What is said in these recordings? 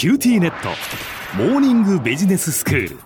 QTnet。モーニングビジネススクール。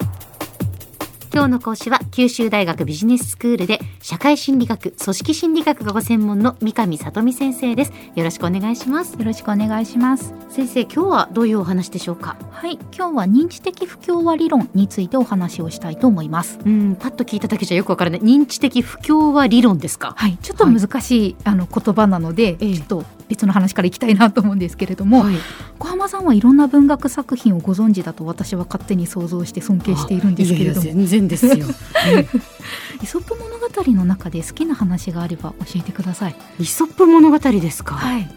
今日の講師は九州大学ビジネススクールで社会心理学組織心理学がご専門の三上聡美先生です。よろしくお願いします。よろしくお願いします。先生今日はどういうお話でしょうか？はい。今日は認知的不協和理論についてお話をしたいと思います。うんパッと聞いただけじゃよくわからない。認知的不協和理論ですか？はい。ちょっと難しい、はい、あの言葉なので、ええ、ちょっと別の話からいきたいなと思うんですけれども、はい、小浜さんはいろんな文学作品をご存知だと私は勝手に想像して尊敬しているんですけれども。全然ですよ、イソップ物語の中で好きな話があれば教えてください。イソップ物語ですか？はい。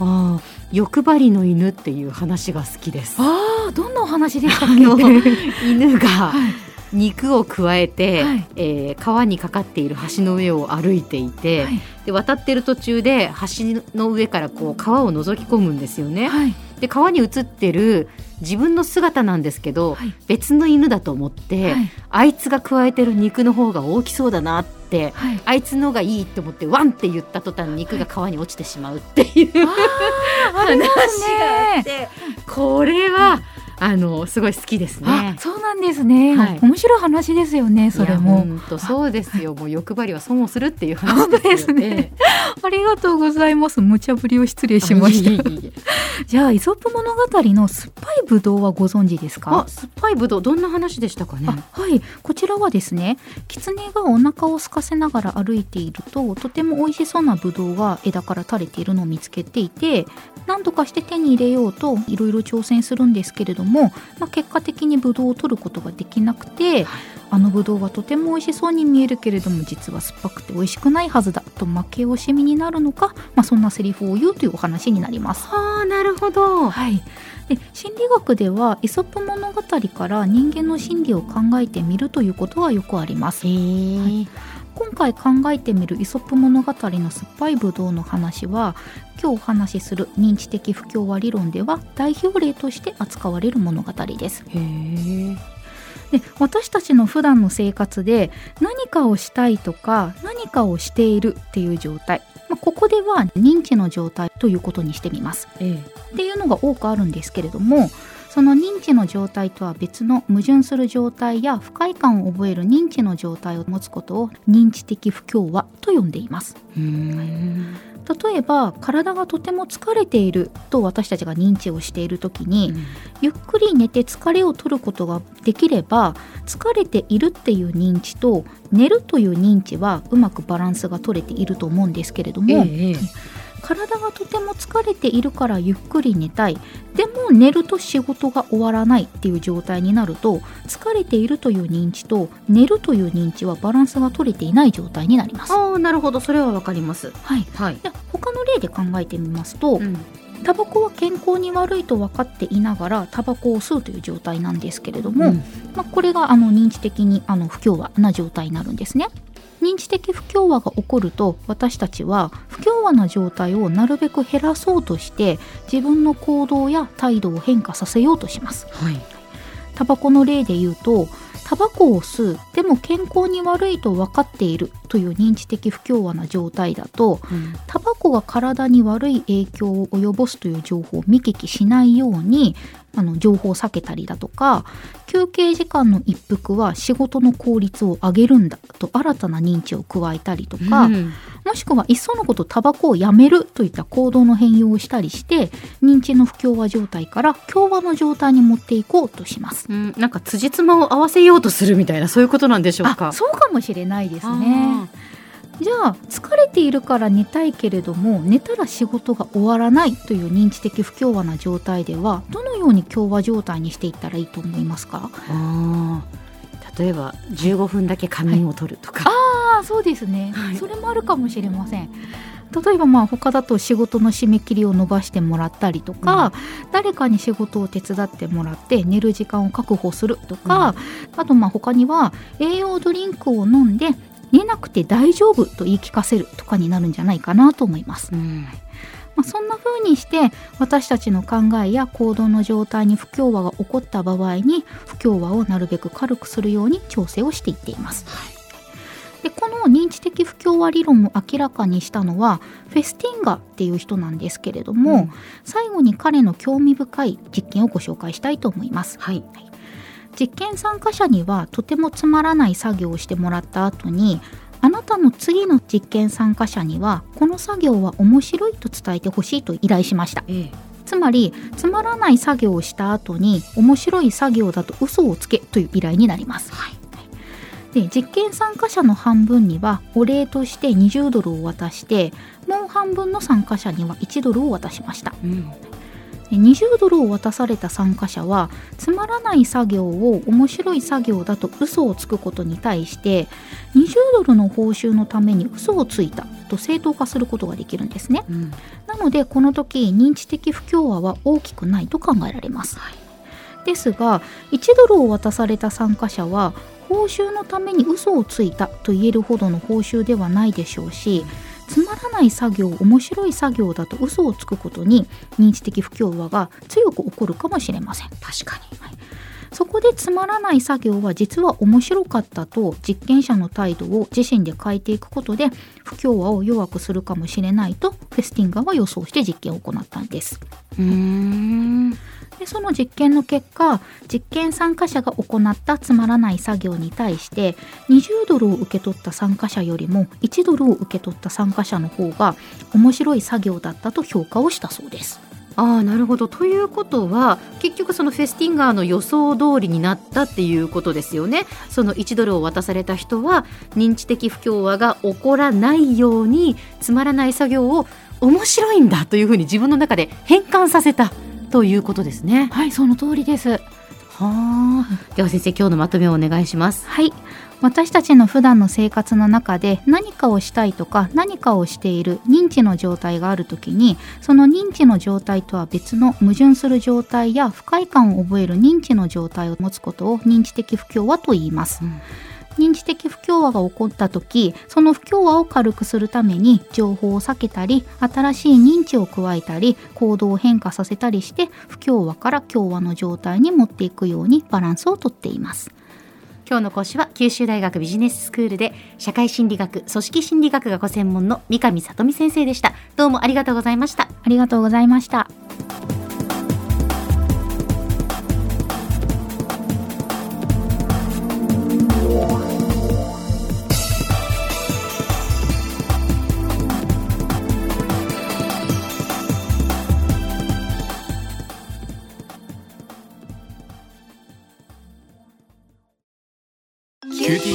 ああ欲張りの犬っていう話が好きです。ああどんなお話でしたっけ？犬が、はい肉を加えて、はい、えー、川にかかっている橋の上を歩いていて、はい、で渡ってる途中で橋の上からこう川を覗き込むんですよね。はい、で川に映ってる自分の姿なんですけど、別の犬だと思って、あいつが加えてる肉の方が大きそうだなって、あいつのがいいと思ってワンって言った途端肉が川に落ちてしまうっていう、話があってこれは。あのすごい好きですね。そうなんですね。はい、面白い話ですよね。それも。本当そうですよ。もう欲張りは損をするっていう話ですね。ありがとうございます。無茶ぶりを失礼しました。じゃあイソップ物語の酸っぱいブドウはご存知ですか？酸っぱいブドウどんな話でしたかね？はい、こちらはですね、狐がお腹を空かせながら歩いているととても美味しそうなブドウが枝から垂れているのを見つけていて、何とかして手に入れようといろいろ挑戦するんですけれども。も、まあ、結果的にブドウを取ることができなくて、あのブドウはとても美味しそうに見えるけれども実は酸っぱくて美味しくないはずだと負け惜しみになるのか、まあ、そんなセリフを言うというお話になります。はあなるほど、はい、で心理学ではイソップ物語から人間の心理を考えてみるということはよくあります。はい今回考えてみるイソップ物語の酸っぱいブドウの話は今日お話しする認知的不協和理論では代表例として扱われる物語です。で私たちの普段の生活で何かをしたいとか何かをしているっていう状態、まあ、ここでは認知の状態ということにしてみます。えっていうのが多くあるんですけれどもその認知の状態とは別の矛盾する状態や不快感を覚える認知の状態を持つことを認知的不協和と呼んでいます。例えば体がとても疲れていると私たちが認知をしている時に、うん、ゆっくり寝て疲れを取ることができれば疲れているっていう認知と寝るという認知はうまくバランスが取れていると思うんですけれども、ええ、体がとても疲れているからゆっくり寝たい。でも寝ると仕事が終わらないっていう状態になると疲れているという認知と寝るという認知はバランスが取れていない状態になります。ああなるほど。それはわかります。はい、はい、で他の例で考えてみますと、うん。タバコは健康に悪いと分かっていながらタバコを吸うという状態なんですけれども、うん、まあ、これがあの認知的にあの不協和な状態になるんですね。認知的不協和が起こると私たちは不協和な状態をなるべく減らそうとして自分の行動や態度を変化させようとします。はい、タバコの例で言うとタバコを吸う。でも健康に悪いと分かっているという認知的不協和な状態だと、うん、タバコが体に悪い影響を及ぼすという情報を見聞きしないようにあの情報を避けたりだとか休憩時間の一服は仕事の効率を上げるんだと新たな認知を加えたりとか、うん、もしくはいっそのことタバコをやめるといった行動の変容をしたりして認知の不協和状態から協和の状態に持っていこうとします、うん、なんか辻褄を合わせようとするみたいなそういうことなんでしょうか？そうかもしれないですね。じゃあ疲れているから寝たいけれども寝たら仕事が終わらないという認知的不協和な状態ではどのように協和状態にしていったらいいと思いますか？あ例えば15分だけ仮眠を取るとか、はい、そうですね、はい、それもあるかもしれません。例えばまあ他だと仕事の締め切りを伸ばしてもらったりとか、うん、誰かに仕事を手伝ってもらって寝る時間を確保するとか、うん、あとまあ他には栄養ドリンクを飲んで寝なくて大丈夫と言い聞かせるとかになるんじゃないかなと思います。うん。まあ、そんな風にして私たちの考えや行動の状態に不協和が起こった場合に不協和をなるべく軽くするように調整をしていっています。でこの認知知的不協和理論を明らかにしたのはフェスティンガっていう人なんですけれども、うん、最後に彼の興味深い実験をご紹介したいと思います。はい、実験参加者にはとてもつまらない作業をしてもらった後にあなたの次の実験参加者にはこの作業は面白いと伝えてほしいと依頼しました。ええつまりつまらない作業をした後に面白い作業だと嘘をつけという依頼になります。はい、で実験参加者の半分にはお礼として20ドルを渡してもう半分の参加者には1ドルを渡しました。うん。20ドルを渡された参加者はつまらない作業を面白い作業だと嘘をつくことに対して20ドルの報酬のために嘘をついたと正当化することができるんですね、うん、なのでこの時認知的不協和は大きくないと考えられます、はい、ですが1ドルを渡された参加者は報酬のために嘘をついたと言えるほどの報酬ではないでしょうしつまらない作業面白い作業だと嘘をつくことに認知的不協和が強く起こるかもしれません。確かに、はい、そこでつまらない作業は実は面白かったと実験者の態度を自身で変えていくことで不協和を弱くするかもしれないとフェスティンガーは予想して実験を行ったんです。うーんでその実験の結果実験参加者が行ったつまらない作業に対して20ドルを受け取った参加者よりも1ドルを受け取った参加者の方が面白い作業だったと評価をしたそうです。あなるほど。ということは結局そのフェスティンガーの予想通りになったっていうことですよね。その1ドルを渡された人は認知的不協和が起こらないようにつまらない作業を面白いんだというふうに自分の中で変換させた。ということですね。はいその通りです。はあ。では先生今日のまとめをお願いします。はい。私たちの普段の生活の中で何かをしたいとか何かをしている認知の状態がある時にその認知の状態とは別の矛盾する状態や不快感を覚える認知の状態を持つことを認知的不協和と言います、うん認知的不協和が起こった時その不協和を軽くするために情報を避けたり新しい認知を加えたり行動を変化させたりして不協和から協和の状態に持っていくようにバランスをとっています。今日の講師は九州大学ビジネススクールで社会心理学組織心理学がご専門の三上里美先生でした。どうもありがとうございました。ありがとうございました